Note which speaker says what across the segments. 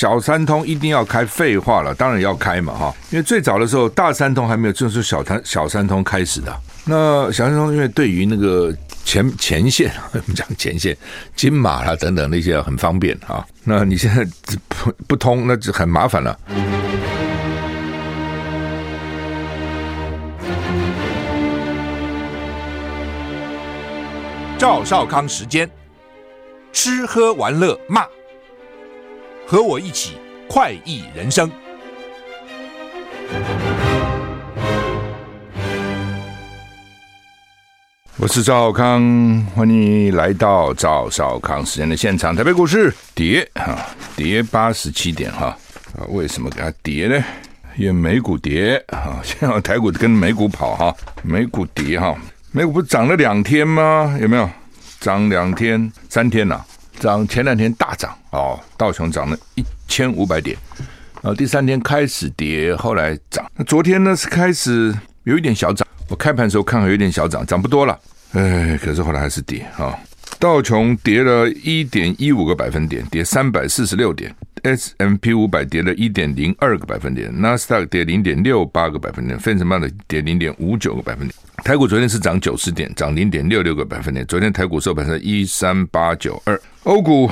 Speaker 1: 小三通一定要开，废话了，当然要开嘛哈，因为最早的时候大三通还没有，就是小三小三通开始的。那小三通因为对于那个前前线，我们讲前线金马啦等等那些很方便啊。那你现在不不通，那就很麻烦了。
Speaker 2: 赵少康时间，吃喝玩乐骂，和我一起快意人生。
Speaker 1: 我是赵康，欢迎来到赵少康时间的现场。台北股市跌哈，跌八十七点哈啊，为什么给它跌呢？因为美股跌啊，现在台股跟美股跑哈，美股跌哈。美股不是涨了两天吗？有没有涨两天、三天呐、涨前两天大涨哦，道琼涨了一千五百点，然后第三天开始跌，后来涨。那昨天呢是开始有一点小涨，我开盘的时候看有点小涨，涨不多了。哎，可是后来还是跌啊、道琼跌了一点一五个百分点，跌三百四十六点 S M P 五百跌了一点零二个百分点；纳斯达克跌零点六八个百分点；费城半导体跌零点五九个百分点。台股昨天是涨九十点，涨零点六六个百分点。昨天台股收盘是一三八九二，欧股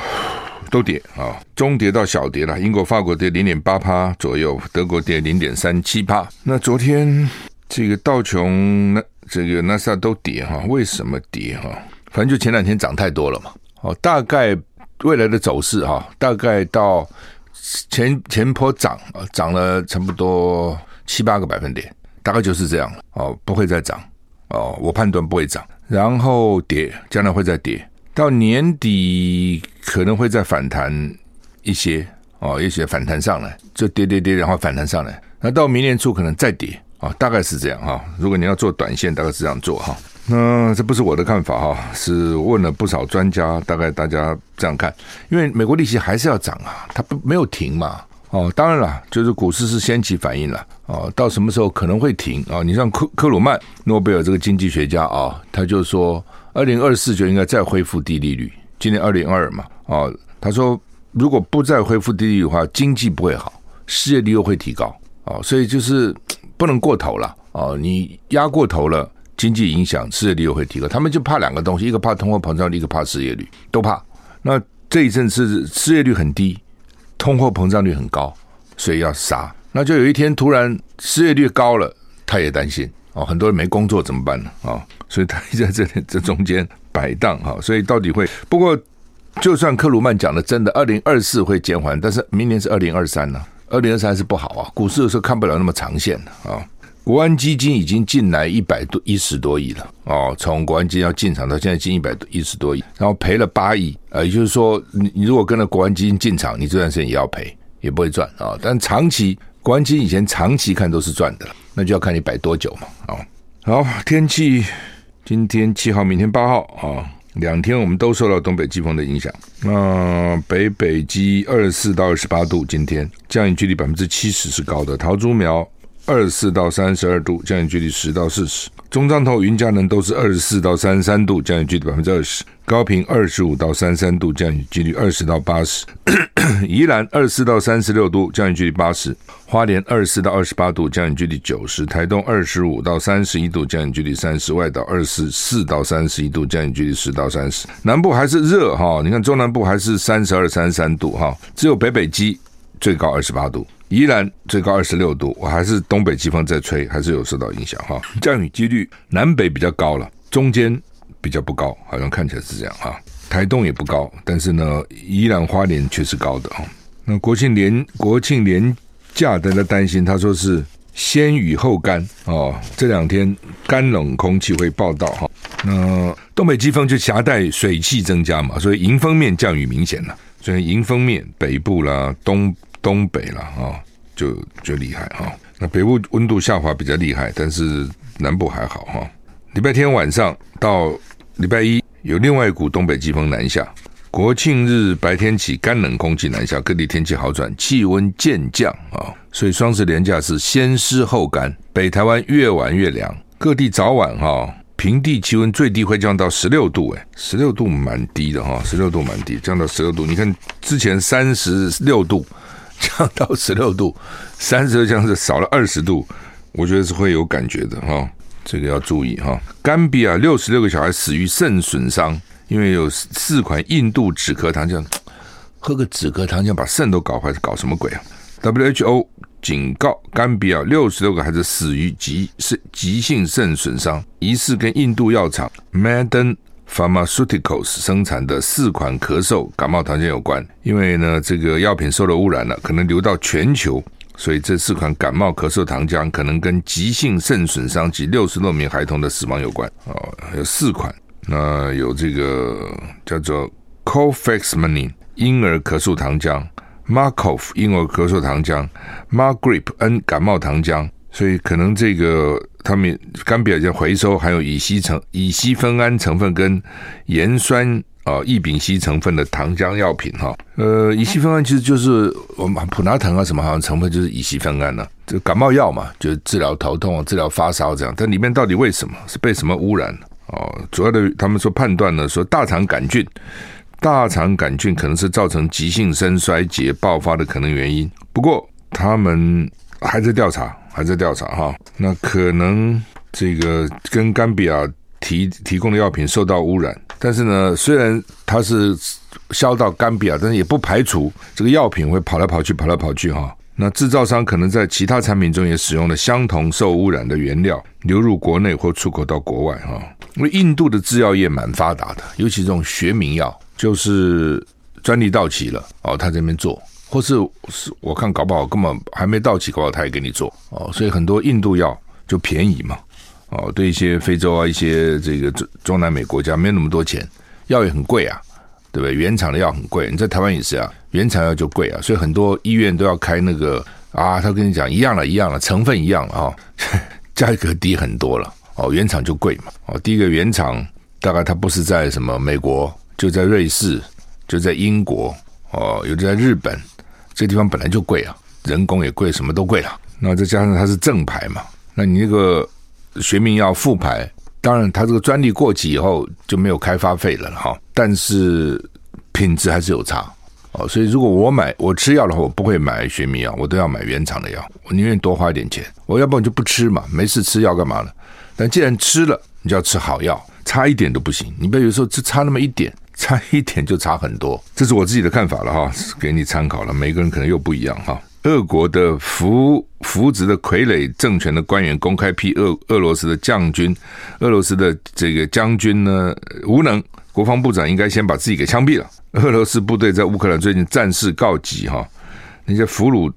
Speaker 1: 都跌啊，中跌到小跌了。英国、法国跌零点八趴左右，德国跌零点三七趴。那昨天这个道琼那这个纳斯达都跌哈，为什么跌哈？反正就前两天涨太多了嘛。哦，大概未来的走势哈，大概到前前波涨啊，涨了差不多七八个百分点，大概就是这样哦，不会再涨。哦，我判断不会涨，然后跌，将来会再跌，到年底可能会再反弹一些哦，一些反弹上来，就跌跌跌，然后反弹上来，那到明年初可能再跌啊、哦，大概是这样哈、如果你要做短线，大概是这样做哈。那这不是我的看法哈，是问了不少专家，大概大家这样看，因为美国利息还是要涨啊，它不没有停嘛。哦，当然了，就是股市是先起反应了哦。到什么时候可能会停啊、哦？你像克克鲁曼，诺贝尔这个经济学家啊、哦，他就说，二零二四就应该再恢复低利率。今年二零二二嘛，哦，他说如果不再恢复低利率的话，经济不会好，失业率又会提高哦。所以就是不能过头了哦。你压过头了，经济影响，失业率又会提高。他们就怕两个东西，一个怕通货膨胀，一个怕失业率，都怕。那这一阵是失业率很低。通货膨胀率很高，所以要杀。那就有一天突然失业率高了，他也担心哦，很多人没工作怎么办呢？啊，所以他在这里这中间摆荡哈。所以到底会？不过就算克鲁曼讲的真的，二零二四会减缓，但是明年是二零二三呢？二零二三是不好啊。股市有时候看不了那么长线的啊。国安基金已经进来一百多一十多亿了哦，从国安基金要进场到现在进一百多一十多亿，然后赔了八亿，呃，也就是说，你如果跟着国安基金进场，你这段时间也要赔，也不会赚啊、但长期国安基金以前长期看都是赚的，那就要看你摆多久嘛啊、哦。好，天气今天七号，明天八号啊、两天我们都受到东北季风的影响。那、北北基二十四到二十八度，今天降雨距离百分之七十是高的，桃竹苗。二十四到三十二度，降雨距离十到四十；中彰投、云嘉南都是二十四到三十三度，降雨距离百分之二十；高屏二十五到三十三度，降雨距离二十到八十；宜兰二十四到三十六度，降雨距离八十；花莲二十四到二十八度，降雨距离九十；台东二十五到三十一度，降雨距离三十；外岛二十四到三十一度，降雨距离十到三十。南部还是热哈，你看中南部还是三十二、三十三度哈，只有北北基最高二十八度。宜兰最高二十六度，我还是东北季风在吹，还是有受到影响哈。降雨几率南北比较高了，中间比较不高，好像看起来是这样哈。台东也不高，但是呢，宜兰花莲却是高的哈。那国庆连国庆连假的在担心，他说是先雨后干哦，这两天干冷空气会报到哈。那东北季风就夹带水汽增加嘛，所以迎风面降雨明显了，所以迎风面北部啦东。东北了啊，就就厉害哈。那北部温度下滑比较厉害，但是南部还好哈。礼拜天晚上到礼拜一有另外一股东北季风南下，国庆日白天起干冷空气南下，各地天气好转，气温渐降啊。所以双十连假是先湿后干，北台湾越晚越凉，各地早晚哈平地气温最低会降到十六度，诶，十六度蛮低的哈，十六度蛮低，降到十六度。你看之前三十六度。降到十六度，三十二降是少了二十度，我觉得是会有感觉的哈。这个要注意哈。甘比亚六十六个小孩死于肾损伤，因为有四款印度止咳糖浆，喝个止咳糖浆把肾都搞坏，搞什么鬼啊？WHO 警告甘比亚六十六个孩子死于急肾急性肾损伤，疑似跟印度药厂 Madden Pharmaceuticals 生产的四款咳嗽感冒糖浆有关。因为呢，这个药品受了污染了，可能流到全球。所以这四款感冒咳嗽糖浆可能跟急性肾损伤及六十多名孩童的死亡有关哦，有四款，那有这个叫做 c o f a x m o n e y 婴儿咳嗽糖浆，Markov 婴儿咳嗽糖浆，Margrip N 感冒糖浆，所以可能这个他们甘比亚在回收含有乙烯成乙烯酚胺成分跟盐酸。啊，异丙烯成分的糖浆药品哈，呃，乙烯酚胺其实就是我们普拿疼啊什么好像成分就是乙烯酚胺呢，这感冒药嘛，就是治疗头痛啊、治疗发烧这样。但里面到底为什么是被什么污染？哦，主要的他们说判断呢，说大肠杆菌，大肠杆菌可能是造成急性肾衰竭爆发的可能原因。不过他们还在调查，还在调查哈。那可能这个跟甘比亚提提供的药品受到污染。但是呢，虽然它是销到甘比亚，但是也不排除这个药品会跑来跑去、跑来跑去哈。那制造商可能在其他产品中也使用了相同受污染的原料，流入国内或出口到国外哈。因为印度的制药业蛮发达的，尤其这种学名药，就是专利到期了哦，他这边做，或是是我看搞不好根本还没到期，搞不好他也给你做哦。所以很多印度药就便宜嘛。哦，对一些非洲啊，一些这个中中南美国家没有那么多钱，药也很贵啊，对不对？原厂的药很贵，你在台湾也是啊，原厂药就贵啊，所以很多医院都要开那个啊，他跟你讲一样了，一样了，成分一样了啊，价格低很多了哦，原厂就贵嘛哦，第一个原厂大概它不是在什么美国，就在瑞士，就在英国哦，有的在日本，这地方本来就贵啊，人工也贵，什么都贵了，那再加上它是正牌嘛，那你那个。学名药副牌，当然，它这个专利过期以后就没有开发费了哈。但是品质还是有差哦。所以如果我买我吃药的话，我不会买学名药，我都要买原厂的药。我宁愿多花一点钱，我要不然就不吃嘛，没事吃药干嘛呢？但既然吃了，你就要吃好药，差一点都不行。你不要有时候只差那么一点，差一点就差很多。这是我自己的看法了哈，给你参考了。每个人可能又不一样哈。俄国的扶扶植的傀儡政权的官员公开批俄俄罗斯的将军，俄罗斯的这个将军呢无能，国防部长应该先把自己给枪毙了。俄罗斯部队在乌克兰最近战事告急哈，那些俘虏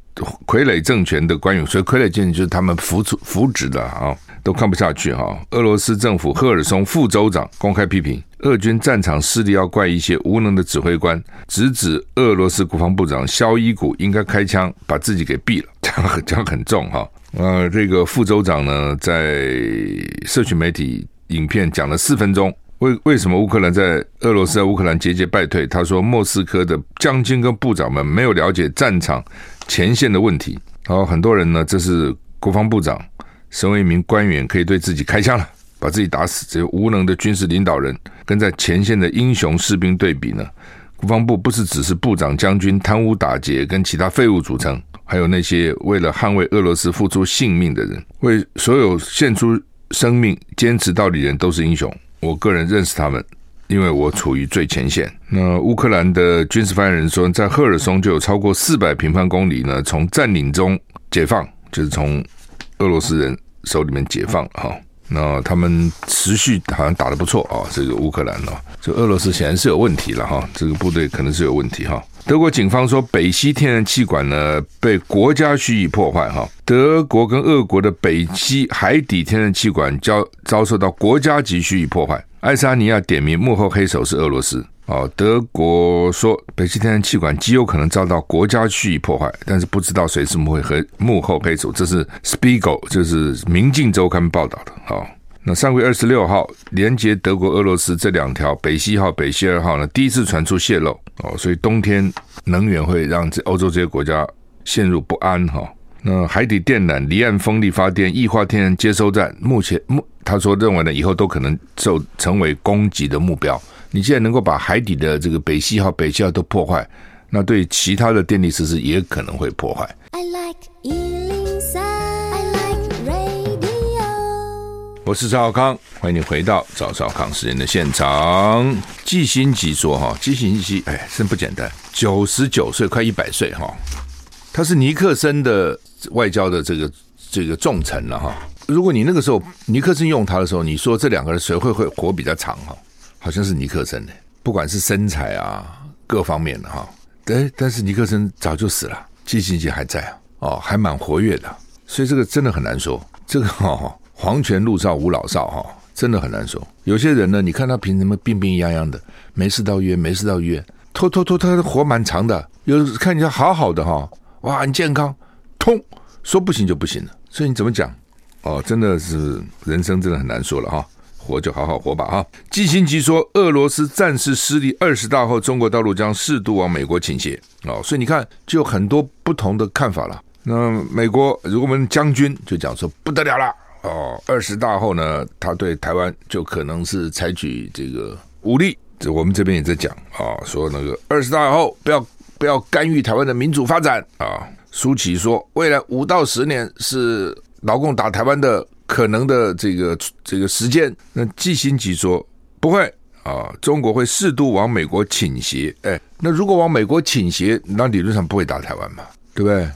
Speaker 1: 傀儡政权的官员，所以傀儡政权就是他们扶持扶植的啊。都看不下去哈！俄罗斯政府赫尔松副州长公开批评俄军战场失利，要怪一些无能的指挥官，直指俄罗斯国防部长肖伊古应该开枪把自己给毙了，讲很讲很重哈。呃，这个副州长呢，在社群媒体影片讲了四分钟，为为什么乌克兰在俄罗斯在乌克兰节节败退？他说莫斯科的将军跟部长们没有了解战场前线的问题。然后很多人呢，这是国防部长。身为一名官员，可以对自己开枪了，把自己打死。这无能的军事领导人，跟在前线的英雄士兵对比呢？国防部不是只是部长、将军贪污打劫跟其他废物组成，还有那些为了捍卫俄罗斯付出性命的人，为所有献出生命、坚持到底的人都是英雄。我个人认识他们，因为我处于最前线。那乌克兰的军事发言人说，在赫尔松就有超过四百平方公里呢，从占领中解放，就是从。俄罗斯人手里面解放哈，那他们持续好像打得不错啊，这个乌克兰呢，这俄罗斯显然是有问题了哈，这个部队可能是有问题哈。德国警方说，北溪天然气管呢被国家蓄意破坏哈，德国跟俄国的北溪海底天然气管遭遭受到国家级蓄意破坏，爱沙尼亚点名幕后黑手是俄罗斯。哦，德国说北溪天然气管极有可能遭到国家蓄意破坏，但是不知道谁是幕后黑幕后黑手。这是 Spiegel，就是《明镜周刊》报道的。哦，那上个月二十六号，连接德国、俄罗斯这两条北溪号、北溪二号呢，第一次传出泄漏。哦，所以冬天能源会让这欧洲这些国家陷入不安。哈，那海底电缆、离岸风力发电、液化天然接收站，目前目他说认为呢，以后都可能就成为攻击的目标。你既然能够把海底的这个北溪号、北溪号都破坏，那对其他的电力设施也可能会破坏。
Speaker 3: I like 103, I like radio.
Speaker 1: 我是赵少康，欢迎你回到赵少康时间的现场。季辛吉说：“哈，季辛吉，哎，真不简单，九十九岁，快一百岁哈。他是尼克森的外交的这个这个重臣了哈。如果你那个时候尼克森用他的时候，你说这两个人谁会会活比较长哈？好像是尼克森的，不管是身材啊各方面的哈。哎，但是尼克森早就死了，季辛吉还在啊，哦，还蛮活跃的。所以这个真的很难说，这个哈。”黄泉路上无老少哈，真的很难说。有些人呢，你看他凭什么病病殃殃的，没事到医院，没事到医院，拖拖拖，他活蛮长的。有看起来好好的哈，哇，很健康，通说不行就不行了。所以你怎么讲？哦，真的是人生真的很难说了哈，活就好好活吧哈。季辛吉说，俄罗斯战事失利二十大后，中国大陆将适度往美国倾斜哦。所以你看，就有很多不同的看法了。那美国，如果我们将军就讲说不得了了。哦，二十大后呢，他对台湾就可能是采取这个武力。这我们这边也在讲啊，说那个二十大后不要不要干预台湾的民主发展啊。苏起说，未来五到十年是老共打台湾的可能的这个这个时间。那季新吉说不会啊，中国会适度往美国倾斜。哎，那如果往美国倾斜，那理论上不会打台湾嘛，对不对？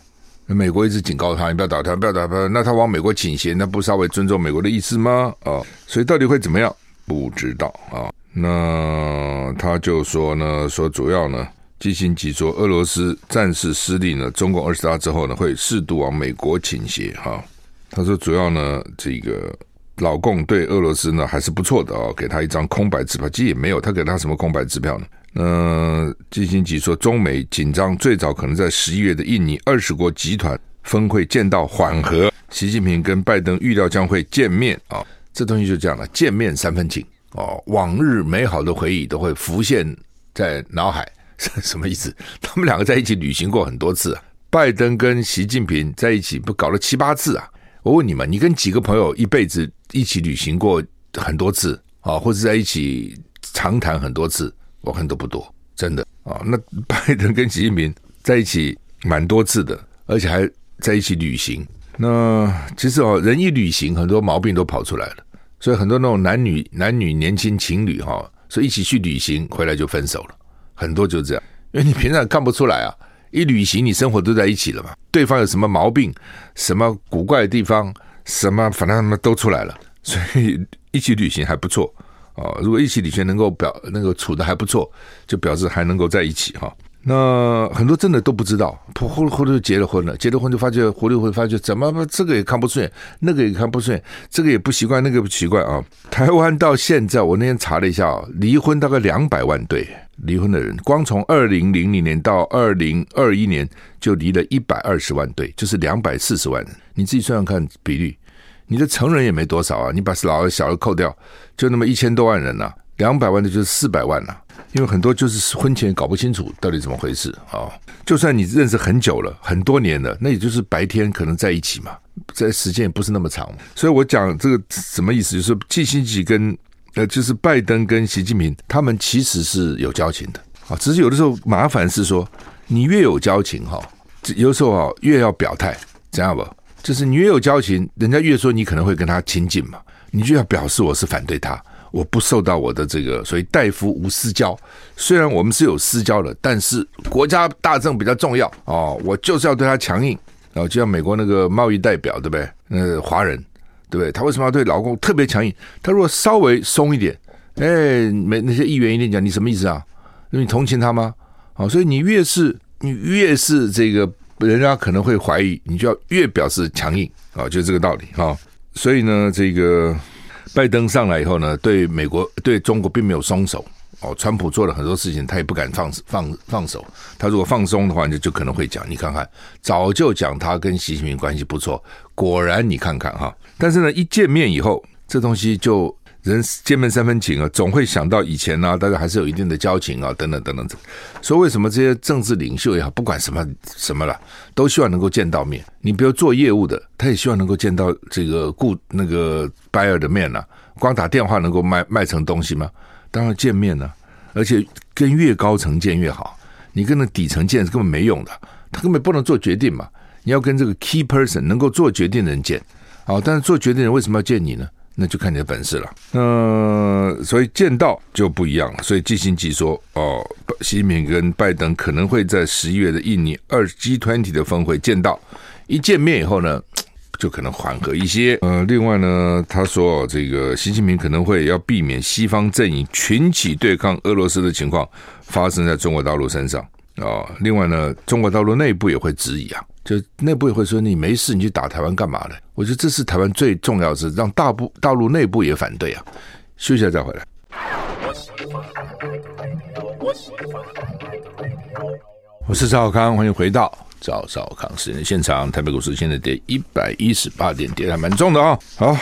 Speaker 1: 那美国一直警告他，你不要打他，不要打他。那他往美国倾斜，那不稍微尊重美国的意思吗？啊，所以到底会怎么样？不知道啊。那他就说呢，说主要呢，季辛吉说，俄罗斯战事失利呢，中共二十大之后呢，会适度往美国倾斜。哈，他说主要呢，这个老共对俄罗斯呢还是不错的哦，给他一张空白支票，其实也没有，他给他什么空白支票呢？嗯，季辛吉说，中美紧张最早可能在十一月的印尼二十国集团峰会见到缓和，习近平跟拜登预料将会见面啊，这东西就这样了，见面三分情哦，往日美好的回忆都会浮现在脑海，什 什么意思？他们两个在一起旅行过很多次啊，拜登跟习近平在一起不搞了七八次啊？我问你们，你跟几个朋友一辈子一起旅行过很多次啊，或者在一起长谈很多次？我看都不多，真的啊。那 拜登跟习近平在一起蛮多次的，而且还在一起旅行。那其实哦，人一旅行，很多毛病都跑出来了。所以很多那种男女男女年轻情侣哈，所以一起去旅行回来就分手了，很多就这样。因为你平常看不出来啊，一旅行你生活都在一起了嘛，对方有什么毛病、什么古怪的地方、什么反正他们都出来了，所以一起旅行还不错。哦，如果一起旅行能够表那个处的还不错，就表示还能够在一起哈。那很多真的都不知道，后来后来就结了婚了，结了婚就发觉，回来会发觉怎么这个也看不顺眼，那个也看不顺眼，这个也不习惯，那个不习惯啊。台湾到现在，我那天查了一下啊，离婚大概两百万对，离婚的人光从二零零零年到二零二一年就离了一百二十万对，就是两百四十万人，你自己算算看比率。你的成人也没多少啊，你把老的小的扣掉，就那么一千多万人呐、啊，两百万的就是四百万呐、因为很多就是婚前搞不清楚到底怎么回事啊。就算你认识很久了，很多年了，那也就是白天可能在一起嘛，在时间也不是那么长。所以我讲这个什么意思，就是季辛吉跟呃，就是拜登跟习近平他们其实是有交情的啊，只是有的时候麻烦是说，你越有交情哈，有时候啊越要表态，这样不。就是你越有交情，人家越说你可能会跟他亲近嘛，你就要表示我是反对他，我不受到我的这个，所以大夫无私交。虽然我们是有私交的，但是国家大政比较重要哦，我就是要对他强硬。然后就像美国那个贸易代表，对不对？呃，华人，对不对？他为什么要对老公特别强硬？他如果稍微松一点，哎，没那些议员一定讲你什么意思啊？因为你同情他吗？哦，所以你越是你越是这个。人家可能会怀疑，你就要越表示强硬啊，就这个道理哈。所以呢，这个拜登上来以后呢，对美国、对中国并没有松手哦。川普做了很多事情，他也不敢放放放手。他如果放松的话，就就可能会讲。你看看，早就讲他跟习近平关系不错，果然你看看哈。但是呢，一见面以后，这东西就。人见面三分情啊，总会想到以前啊，大家还是有一定的交情啊，等等等等。所以为什么这些政治领袖也好，不管什么什么了，都希望能够见到面。你比如做业务的，他也希望能够见到这个顾那个 buyer 的面呐、啊。光打电话能够卖卖成东西吗？当然见面呢、而且跟越高层见越好。你跟那底层见是根本没用的，他根本不能做决定嘛。你要跟这个 key person 能够做决定的人见，好，但是做决定人为什么要见你呢？那就看你的本事了。呃，所以见到就不一样了。所以基辛格说，哦，习近平跟拜登可能会在十一月的印尼二 G20 的峰会见到，一见面以后呢，就可能缓和一些。呃，另外呢，他说这个习近平可能会要避免西方阵营群起对抗俄罗斯的情况发生在中国大陆身上啊，哦。另外呢，中国大陆内部也会质疑啊。就内部也会说，你没事，你去打台湾干嘛呢？我觉得这是台湾最重要的是让大部大陆内部也反对啊。休息一下再回来。我是赵少康，欢迎回到赵少康时间现场。台北股市现在跌一百一十八点，跌还蛮重的啊。好，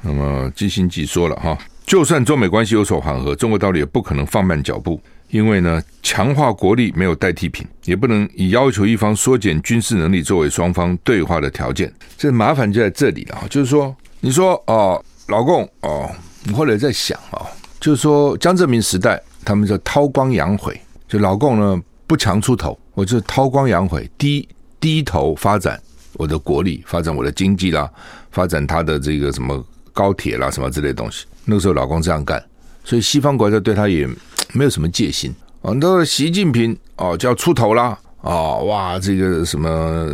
Speaker 1: 那么基辛格说了哈，就算中美关系有所缓和，中国道理也不可能放慢脚步。因为呢，强化国力没有代替品，也不能以要求一方缩减军事能力作为双方对话的条件。这麻烦就在这里了！就是说，你说哦，老共哦，你后来在想啊，就是说江泽民时代，他们叫韬光养晦，就老共呢不强出头，我就韬光养晦，低低头发展我的国力，发展我的经济啦，发展他的这个什么高铁啦，什么之类的东西。那个时候老共这样干，所以西方国家对他也。没有什么戒心啊，那习近平哦就要出头啦啊，哇，这个什么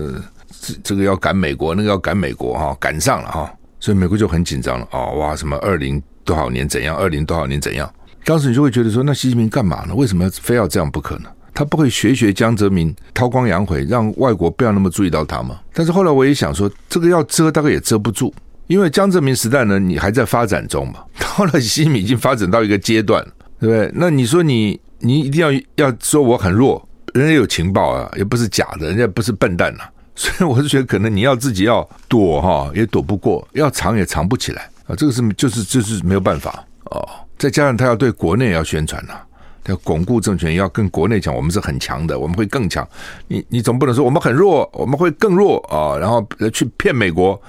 Speaker 1: 这这个要赶美国，那个要赶美国哈，赶上了哈，所以美国就很紧张了啊，哇，什么二零多少年怎样，二零多少年怎样？当时你就会觉得说，那习近平干嘛呢？为什么非要这样不可呢？他不会学学江泽民韬光养晦，让外国不要那么注意到他吗？但是后来我也想说，这个要遮大概也遮不住，因为江泽民时代呢，你还在发展中嘛，到了习近平已经发展到一个阶段。对不对？那你说你你一定要要说我很弱，人家有情报啊，也不是假的，人家不是笨蛋呐、啊。所以我是觉得，可能你要自己要躲哈，也躲不过；要藏也藏不起来啊。这个是就是就是没有办法哦。再加上他要对国内要宣传呐、啊，要巩固政权，要跟国内讲我们是很强的，我们会更强。你你总不能说我们很弱，我们会更弱啊，然后去骗美国。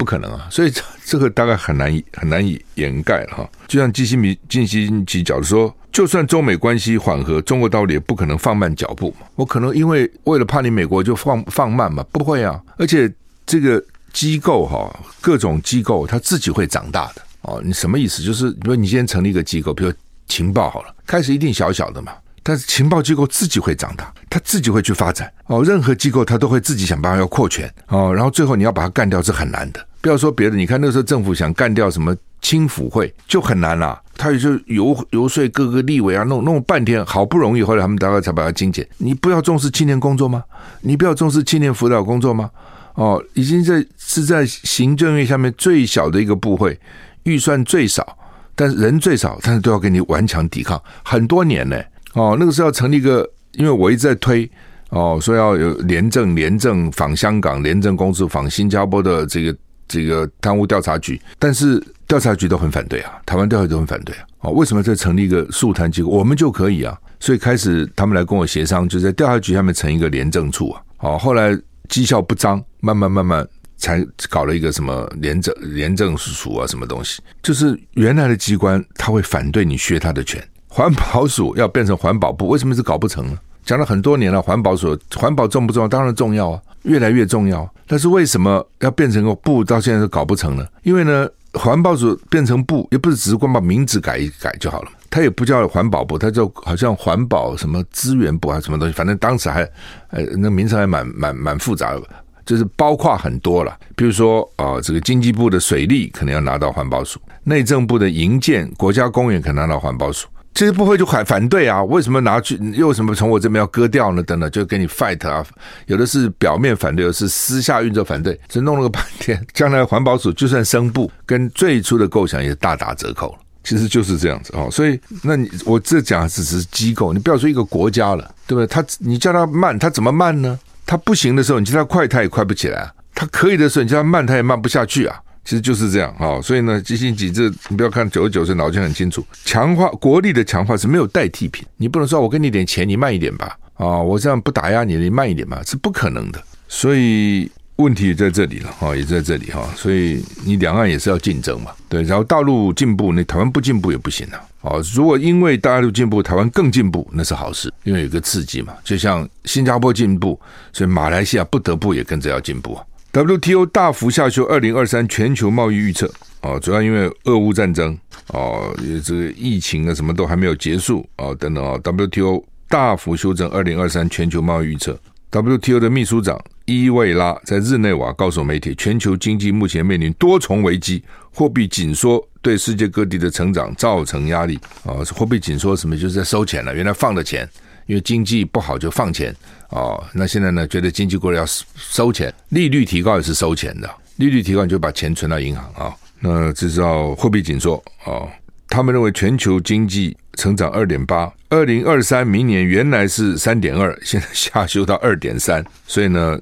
Speaker 1: 不可能啊，所以这个大概很难以很难以掩盖了哈。就像基辛格基辛格讲的说，就算中美关系缓和，中国道理也不可能放慢脚步嘛。我可能因为为了怕你美国就放放慢嘛，不会啊。而且这个机构哈，各种机构它自己会长大的哦。你什么意思？就是比如你今天成立一个机构，比如情报好了，开始一定小小的嘛。但是情报机构自己会长大，他自己会去发展哦。任何机构他都会自己想办法要扩权哦，然后最后你要把它干掉是很难的。不要说别的，你看那时候政府想干掉什么青辅会就很难啦，他也就游游说各个立委啊，弄弄半天，好不容易后来他们大概才把它精简。你不要重视青年工作吗？你不要重视青年辅导工作吗？哦，已经在是在行政院下面最小的一个部会，预算最少，但是人最少，但是都要跟你顽强抵抗很多年呢。哦，那个时候要成立一个，因为我一直在推哦，说要有廉政，廉政访香港，廉政公署访新加坡的这个。这个贪污调查局，但是调查局都很反对啊，台湾调查局都很反对啊。哦，为什么再成立一个肃贪机构？我们就可以啊。所以开始他们来跟我协商，就在调查局下面成一个廉政处啊。哦，后来绩效不彰，慢慢慢慢才搞了一个什么廉政廉政署啊，什么东西？就是原来的机关他会反对你削他的权。环保署要变成环保部，为什么是搞不成呢？讲了很多年了，环保署环保重不重要？当然重要啊。越来越重要，但是为什么要变成个部？到现在都搞不成呢？因为呢，环保署变成部，也不是只是光把名字改一改就好了，它也不叫环保部，它就好像环保什么资源部还是什么东西，反正当时还呃那名称还蛮蛮蛮复杂的，就是包括很多了，比如说啊、这个经济部的水利可能要拿到环保署，内政部的营建、国家公园可能拿到环保署。这些部会就反反对啊，为什么拿去？又为什么从我这边要割掉呢？等等，就给你 fight 啊。有的是表面反对，有的是私下运作反对，只弄了个半天。将来环保署就算升部，跟最初的构想也大打折扣了。其实就是这样子哦。所以，那你我这讲只是机构，你不要说一个国家了，对不对？他你叫他慢，他怎么慢呢？他不行的时候，你叫他快，他也快不起来；他可以的时候，你叫他慢，他也慢不下去啊。其实就是这样啊，所以呢，基辛格这你不要看九十九岁，脑筋很清楚。强化国力的强化是没有代替品，你不能说我给你点钱，你慢一点吧啊，我这样不打压你，你慢一点嘛，是不可能的。所以
Speaker 3: 问题也在这里了哈，也在这里哈，所以你两岸也是要竞争嘛，对，然后大陆进步，那台湾不进步也不行啊。哦，如果因为大陆进步，台湾更进步，那是好事，因为有个刺激嘛。就像新加坡进步，所以马来西亚不得不也跟着要进步。WTO 大幅下修二零二三全球贸易预测，啊，主要因为俄乌战争，哦，这个疫情啊什么都还没有结束，哦，等等啊，WTO 大幅修正二零二三全球贸易预测。WTO 的秘书长伊维拉在日内瓦告诉媒体，全球经济目前面临多重危机，货币紧缩对世界各地的成长造成压力。啊，货币紧缩什么？就是在收钱了。原来放的钱，因为经济不好就放钱。哦，那现在呢，觉得经济过了要收钱，利率提高也是收钱的。利率提高你就把钱存到银行啊。那这叫货币紧缩啊。他们认为全球经济成长二点八，二零二三明年原来是三点二，现在下修到二点三，所以呢，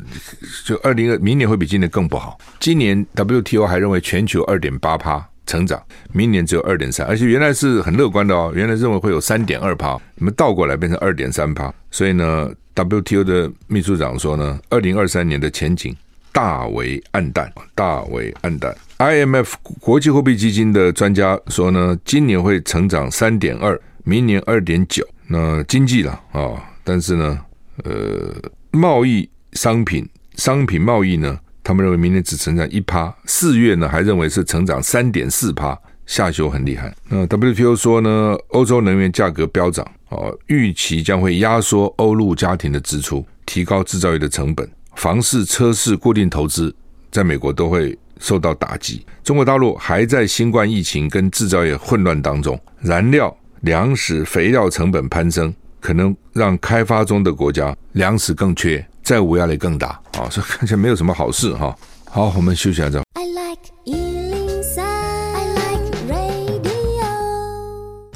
Speaker 3: 就二零二明年会比今年更不好。今年 WTO 还认为全球二点八趴成长，明年只有二点三，而且原来是很乐观的哦，原来认为会有三点二趴，那么倒过来变成二点三趴，所以呢，WTO 的秘书长说呢，二零二三年的前景大为黯淡，大为黯淡。IMF 国际货币基金的专家说呢，今年会成长三点二，明年二点九。那经济了啊，但是呢，呃，贸易商品商品贸易呢，他们认为明年只成长一趴。四月呢，还认为是成长三点四趴，下修很厉害。那 WTO 说呢，欧洲能源价格飙涨，哦，预期将会压缩欧陆家庭的支出，提高制造业的成本，房市、车市、固定投资，在美国都会。受到打击，中国大陆还在新冠疫情跟制造业混乱当中，燃料、粮食、肥料成本攀升，可能让开发中的国家粮食更缺，债务压力更大啊！所以看起来没有什么好事哈。好，我们休息一下。I like 103, I like radio。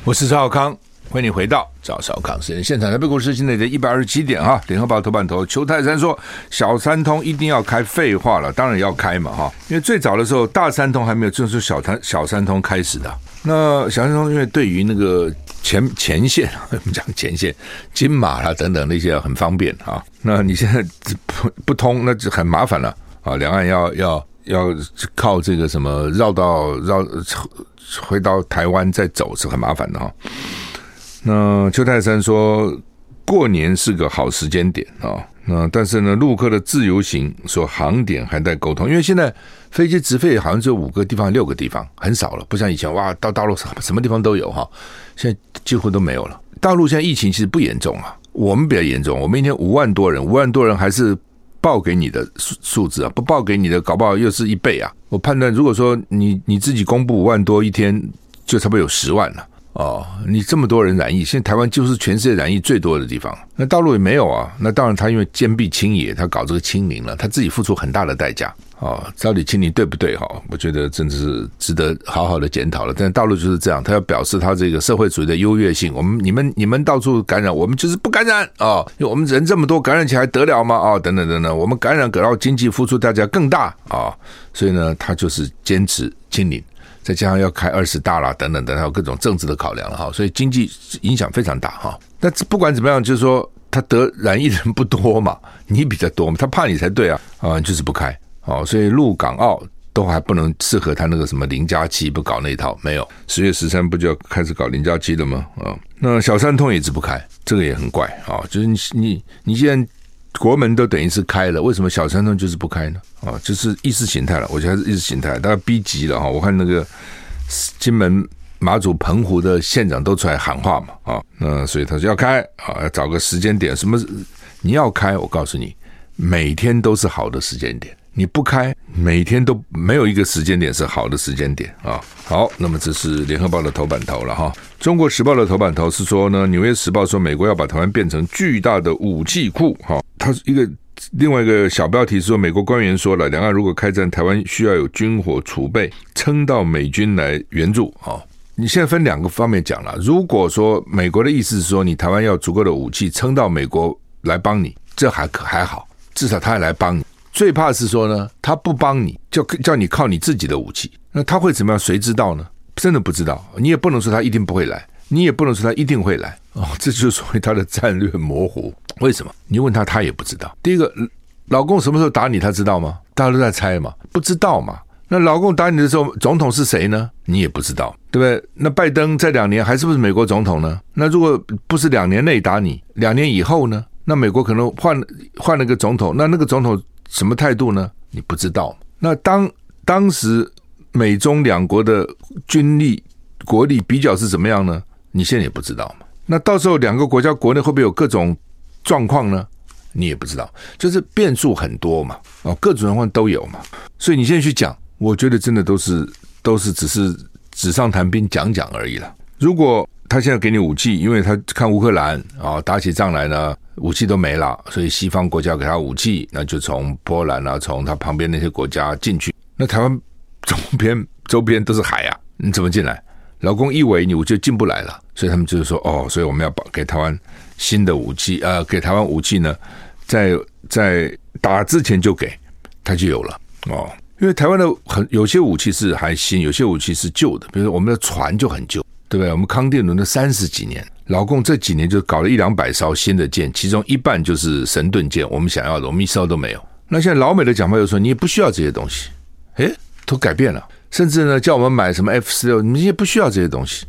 Speaker 1: 我是赵少康。欢迎你回到赵少康时间现场。台北股市现在在一百二十七点哈。联合报头版头，邱泰山说小三通一定要开，废话了，当然要开嘛哈。因为最早的时候大三通还没有正式小三小三通开始的。那小三通因为对于那个前前线，我们讲前线金马啦等等那些很方便啊。那你现在不不通，那就很麻烦了啊。两岸要要要靠这个什么绕到绕回到台湾再走是很麻烦的哈。那邱泰山说，过年是个好时间点啊。那但是呢，陆客的自由行说航点还在沟通，因为现在飞机直飞好像只有五个地方、六个地方，很少了，不像以前哇，到大陆什么地方都有哈。现在几乎都没有了。大陆现在疫情其实不严重啊，我们比较严重。我们一天五万多人，五万多人还是报给你的数数字啊，不报给你的，搞不好又是一倍啊。我判断，如果说你你自己公布五万多一天，就差不多有十万了。哦，你这么多人染疫，现在台湾就是全世界染疫最多的地方。那大陆也没有啊。那当然，他因为坚壁清野，他搞这个清零了，他自己付出很大的代价。哦，到底清零对不对？哈，我觉得真的是值得好好的检讨了。但大陆就是这样，他要表示他这个社会主义的优越性。我们、你们、你们到处感染，我们就是不感染啊、哦！因为我们人这么多，感染起来得了吗？啊、哦，等等等等，我们感染给到经济付出代价更大啊、哦！所以呢，他就是坚持清零。再加上要开二十大啦，等等等，还有各种政治的考量哈，所以经济影响非常大哈。那不管怎么样，就是说他得染疫人不多嘛，你比较多嘛，他怕你才对啊啊，就是不开哦。所以陆港澳都还不能适合他那个什么零加七，不搞那一套没有。十月十三不就要开始搞零加七了吗？啊，那小三通也是不开，这个也很怪啊。就是你你你既然国门都等于是开了，为什么小三通就是不开呢？啊，就是意识形态了。我觉得是意识形态，大家逼急了哈。我看那个金门、马祖、澎湖的县长都出来喊话嘛，啊，那所以他说要开啊，要找个时间点，什么你要开，我告诉你，每天都是好的时间点。你不开，每天都没有一个时间点是好的时间点啊。好，那么这是联合报的头版头了哈。中国时报的头版头是说呢，纽约时报说美国要把台湾变成巨大的武器库哈。它是一个另外一个小标题是说，美国官员说了，两岸如果开战，台湾需要有军火储备，撑到美军来援助啊。你现在分两个方面讲了，如果说美国的意思是说，你台湾要足够的武器撑到美国来帮你，这还可还好，至少他还来帮你。最怕是说呢，他不帮你，就叫你靠你自己的武器。那他会怎么样？谁知道呢？真的不知道。你也不能说他一定不会来，你也不能说他一定会来。哦，这就是所谓他的战略模糊。为什么？你问他，他也不知道。第一个，老公什么时候打你，他知道吗？大家都在猜嘛，不知道嘛。那老公打你的时候，总统是谁呢？你也不知道，对不对？那拜登在两年还是不是美国总统呢？那如果不是两年内打你，两年以后呢？那美国可能换换了个总统，那那个总统什么态度呢？你不知道。那当当时美中两国的军力国力比较是怎么样呢？你现在也不知道嘛。那到时候两个国家国内会不会有各种状况呢？你也不知道，就是变数很多嘛。哦，各种状况都有嘛。所以你现在去讲。我觉得真的都是都是只是纸上谈兵讲讲而已了。如果他现在给你武器，因为他看乌克兰啊打起仗来呢，武器都没了，所以西方国家给他武器，那就从波兰啊，从他旁边那些国家进去。那台湾周边周边都是海啊，你怎么进来？老公一围，你我就进不来了。所以他们就是说，哦，所以我们要把给台湾新的武器，呃，给台湾武器呢，在在打之前就给他就有了哦。因为台湾的很有些武器是还新，有些武器是旧的。比如说我们的船就很旧，对不对？我们康定轮的三十几年，老共这几年就搞了一两百艘新的舰，其中一半就是神盾舰，我们想要的，我们一艘都没有。那现在老美的讲法又说，你也不需要这些东西，诶，都改变了，甚至呢叫我们买什么 F 十六，你也不需要这些东西，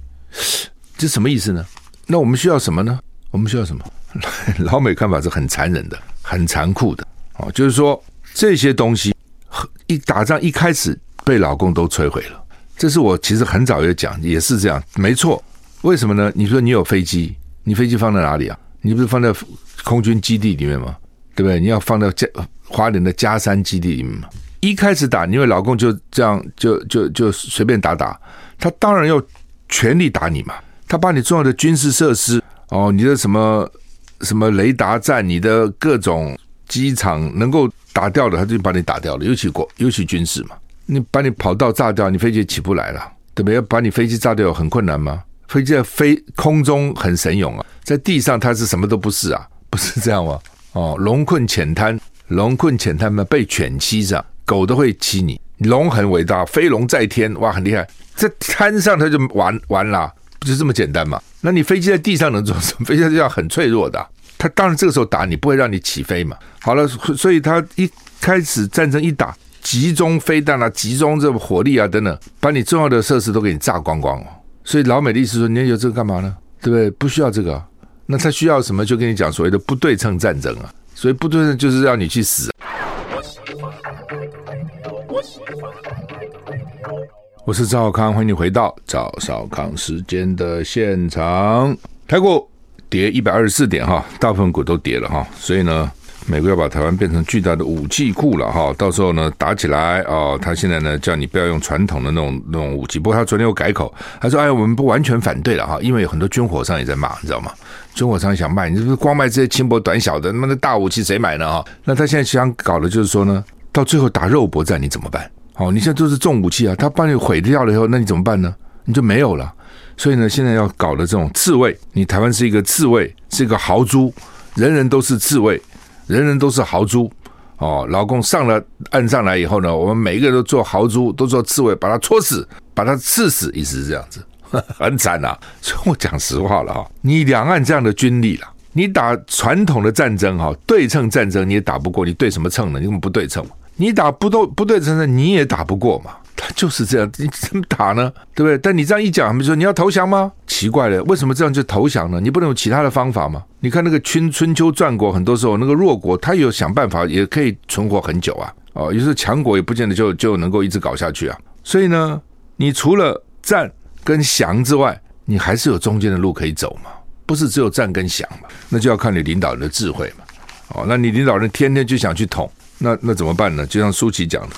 Speaker 1: 这什么意思呢？那我们需要什么呢？我们需要什么？老美看法是很残忍的，很残酷的哦，就是说这些东西。一打仗一开始被老共都摧毁了，这是我其实很早就讲，也是这样，没错。为什么呢？你说你有飞机，你飞机放在哪里啊？你不是放在空军基地里面吗？对不对？你要放在嘉花莲的嘉山基地里面吗？一开始打，因为老共就这样就就就随便打打，他当然要全力打你嘛。他把你重要的军事设施哦，你的什么什么雷达站，你的各种机场能够。打掉的，他就把你打掉了。尤其国，尤其军事嘛，你把你跑道炸掉，你飞机起不来了，对不对？要把你飞机炸掉很困难吗？飞机在飞空中很神勇啊，在地上它是什么都不是啊，不是这样吗？哦，龙困浅滩，龙困浅滩嘛，被犬欺着，狗都会欺你。龙很伟大，飞龙在天，哇，很厉害。在滩上它就完完了，不就这么简单嘛？那你飞机在地上能做什么？飞机在地上很脆弱的。他当然这个时候打你不会让你起飞嘛。好了，所以他一开始战争一打，集中飞弹啊，集中这个火力啊等等，把你重要的设施都给你炸光光哦。所以老美的意思说，你有这个干嘛呢？对不对？不需要这个，那他需要什么？就跟你讲所谓的不对称战争啊。所以不对称就是让你去死。我是赵少康，欢迎你回到赵少康时间的现场，台股。跌一百二十四点哈，大部分股都跌了哈，所以呢，美国要把台湾变成巨大的武器库了哈，到时候呢打起来哦，他现在呢叫你不要用传统的那种那种武器，不过他昨天又改口，他说哎，我们不完全反对了哈，因为有很多军火商也在骂，你知道吗？军火商想卖，你是不是光卖这些轻薄短小的，那么的大武器谁买呢哈？那他现在想搞的就是说呢，到最后打肉搏战你怎么办？哦，你现在都是重武器啊，他把你毁掉了以后，那你怎么办呢？你就没有了。所以呢，现在要搞的这种刺猬，你台湾是一个刺猬，是一个豪猪，人人都是刺猬，人人都是豪猪哦。老公上了岸上来以后呢，我们每一个都做豪猪，都做刺猬，把它戳死，把它刺死，意思是这样子，很惨啊。所以我讲实话了哈，你两岸这样的军力了，你打传统的战争哈，对称战争你也打不过，你对什么称呢？你根本不对称，你打不都不对称的你也打不过嘛。就是这样，你怎么打呢？对不对？但你这样一讲，他们说你要投降吗？奇怪了，为什么这样就投降呢？你不能有其他的方法吗？你看那个春春秋战国，很多时候那个弱国，他有想办法也可以存活很久啊。哦，有时候强国也不见得就就能够一直搞下去啊。所以呢，你除了战跟降之外，你还是有中间的路可以走嘛？不是只有战跟降嘛？那就要看你领导人的智慧嘛。哦，那你领导人天天就想去捅，那那怎么办呢？就像舒淇讲的。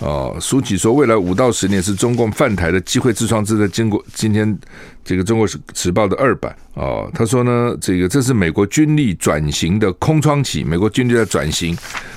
Speaker 1: 哦，书记说，未来五到十年是中共犯台的机会之窗，正在经过今天这个《中国时时报》的二版。哦，他说呢，这个这是美国军力转型的空窗期，美国军力在转型。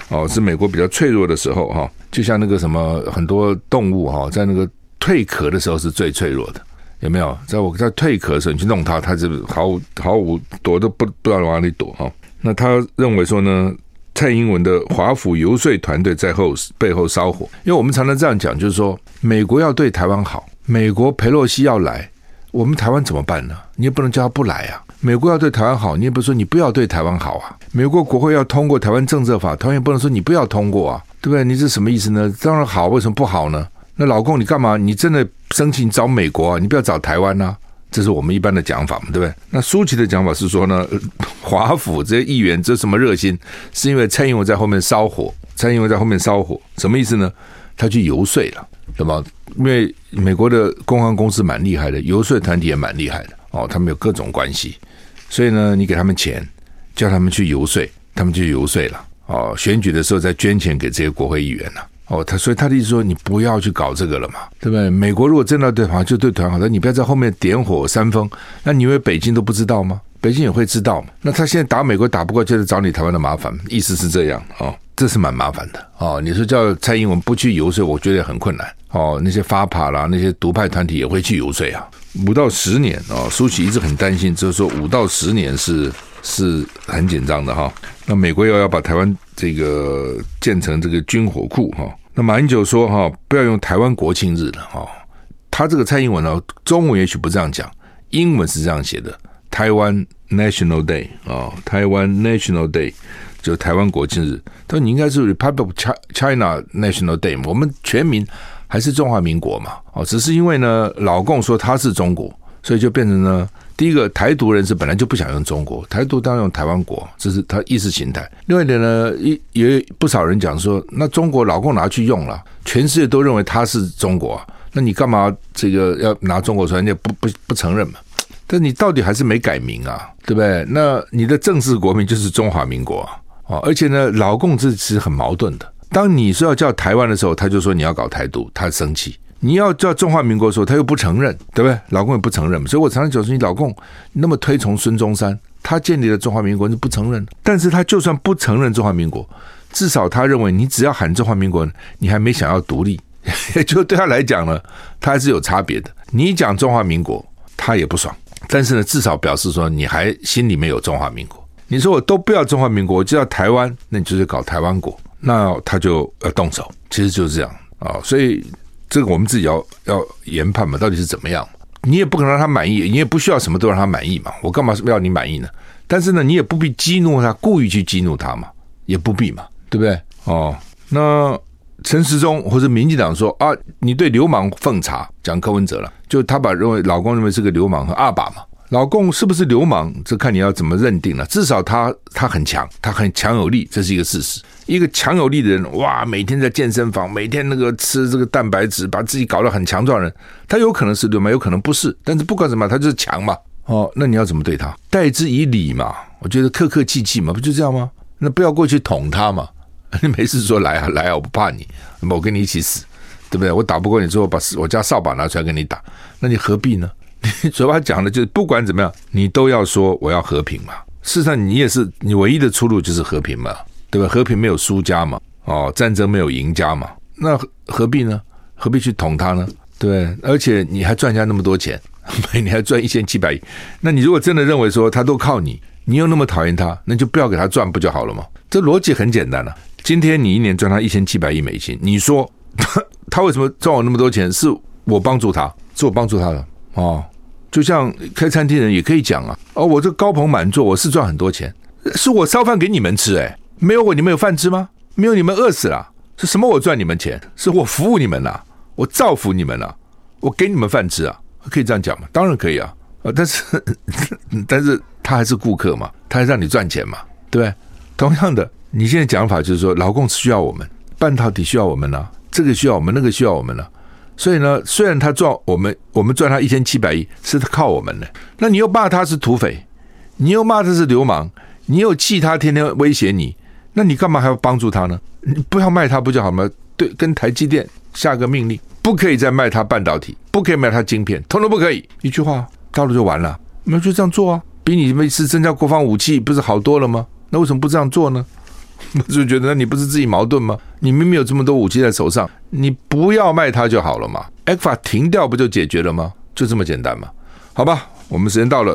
Speaker 1: 哦，是美国比较脆弱的时候哈，就像那个什么很多动物哈，在那个蜕壳的时候是最脆弱的，有没有？在我在蜕壳的时候，你去弄它，它就毫无毫无躲都不不知道往哪里躲哈。那他认为说呢？蔡英文的华府游说团队在后背后烧火，因为我们常常这样讲，就是说美国要对台湾好，美国裴洛西要来，我们台湾怎么办呢？你也不能叫他不来啊。美国要对台湾好，你也不说你不要对台湾好啊。美国国会要通过台湾政策法，台湾也不能说你不要通过啊，对不对？你是什么意思呢？当然好，为什么不好呢？那老公你干嘛？你真的生气你找美国啊？你不要找台湾呐、啊？这是我们一般的讲法嘛，对不对？那舒淇的讲法是说呢，华府这些议员这什么热心，是因为蔡英文在后面烧火，蔡英文在后面烧火，什么意思呢？他去游说了，对吧？因为美国的公关公司蛮厉害的，游说团体也蛮厉害的哦，他们有各种关系，所以呢，你给他们钱，叫他们去游说，他们就游说了哦。选举的时候再捐钱给这些国会议员了。哦，他所以他的意思说，你不要去搞这个了嘛，对不对？美国如果真的对台就对台湾好，但你不要在后面点火煽风。那你以为北京都不知道吗？北京也会知道嘛。那他现在打美国打不过，就是找你台湾的麻烦，意思是这样哦，这是蛮麻烦的哦。你说叫蔡英文不去游说，我觉得很困难哦。那些发帕啦，那些独派团体也会去游说啊。五到十年哦，苏起一直很担心，就是说五到十年是是很紧张的哈、那美国要要把台湾这个建成这个军火库哈。那马英九说：“哈，不要用台湾国庆日了。哈，他这个蔡英文呢，中文也许不这样讲，英文是这样写的：台湾 National Day 啊，台湾 National Day 就台湾国庆日。他说你应该是 Republic China National Day，我们全民还是中华民国嘛。哦，只是因为呢，老共说他是中国，所以就变成了。”第一个台独人士本来就不想用中国，台独当然用台湾国，这是他意识形态。另外一点呢，也也不少人讲说，那中国老共拿去用了，全世界都认为他是中国，那你干嘛这个要拿中国出来？你也不不不承认嘛？但你到底还是没改名啊，对不对？那你的正式国名就是中华民国啊，而且呢，老共这其实很矛盾的。当你说要叫台湾的时候，他就说你要搞台独，他生气。你要叫中华民国的时候，他又不承认，对不对？老共也不承认，所以我常常讲说，你老共那么推崇孙中山，他建立了中华民国，你不承认。但是他就算不承认中华民国，至少他认为你只要喊中华民国，你还没想要独立，也 就对他来讲呢，他还是有差别的。你讲中华民国，他也不爽，但是呢，至少表示说你还心里面有中华民国。你说我都不要中华民国，我就要台湾，那你就是搞台湾国，那他就要动手，其实就是这样啊，所以。这个我们自己要要研判嘛，到底是怎么样？你也不可能让他满意，你也不需要什么都让他满意嘛。我干嘛要你满意呢？但是呢，你也不必激怒他，故意去激怒他嘛，也不必嘛，对不对？哦，那陈时中或者民进党说啊，你对流氓奉茶，讲柯文哲了，就他把认为老公认为是个流氓和阿爸嘛。老共是不是流氓？这看你要怎么认定了。至少他他很强，他很强有力，这是一个事实。一个强有力的人，哇，每天在健身房，每天那个吃这个蛋白质，把自己搞得很强壮人，他有可能是流氓，有可能不是。但是不管怎么，他就是强嘛。哦，那你要怎么对他？待之以礼嘛。我觉得客客气气嘛，不就这样吗？那不要过去捅他嘛。你没事说来啊来啊，我不怕你，我跟你一起死，对不对？我打不过你之后，把我家扫把拿出来跟你打，那你何必呢？你 嘴巴讲的就是不管怎么样，你都要说我要和平嘛。事实上，你也是你唯一的出路就是和平嘛，对吧？和平没有输家嘛，哦，战争没有赢家嘛，那何必呢？何必去捅他呢？对，而且你还赚人家那么多钱，你还赚一千七百亿。那你如果真的认为说他都靠你，你又那么讨厌他，那就不要给他赚不就好了吗？这逻辑很简单了。今天你一年赚他一千七百亿美金，你说他他为什么赚我那么多钱？是我帮助他，是我帮助他的哦。就像开餐厅人也可以讲啊，哦，我这高朋满座，我是赚很多钱，是我烧饭给你们吃，哎，没有我你们有饭吃吗？没有你们饿死了，是什么我赚你们钱？是我服务你们了，我造福你们了，我给你们饭吃啊，可以这样讲吗？当然可以啊，啊，但是 但是他还是顾客嘛，他还让你赚钱嘛，对不对？同样的，你现在讲法就是说，劳工需要我们，半导体需要我们呢，这个需要我们，那个需要我们呢。所以呢，虽然他赚我们，我们赚他一千七百亿，是靠我们的。那你又骂他是土匪，你又骂他是流氓，你又气他天天威胁你，那你干嘛还要帮助他呢？你不要卖他不就好吗？对，跟台积电下个命令，不可以再卖他半导体，不可以卖他晶片，统统不可以。一句话，到了就完了。那就这样做啊，比你们是增加国防武器不是好多了吗？那为什么不这样做呢？我 就觉得，那你不是自己矛盾吗？你明明有这么多武器在手上，你不要卖它就好了嘛。埃克法停掉不就解决了吗？就这么简单嘛？好吧，我们时间到了，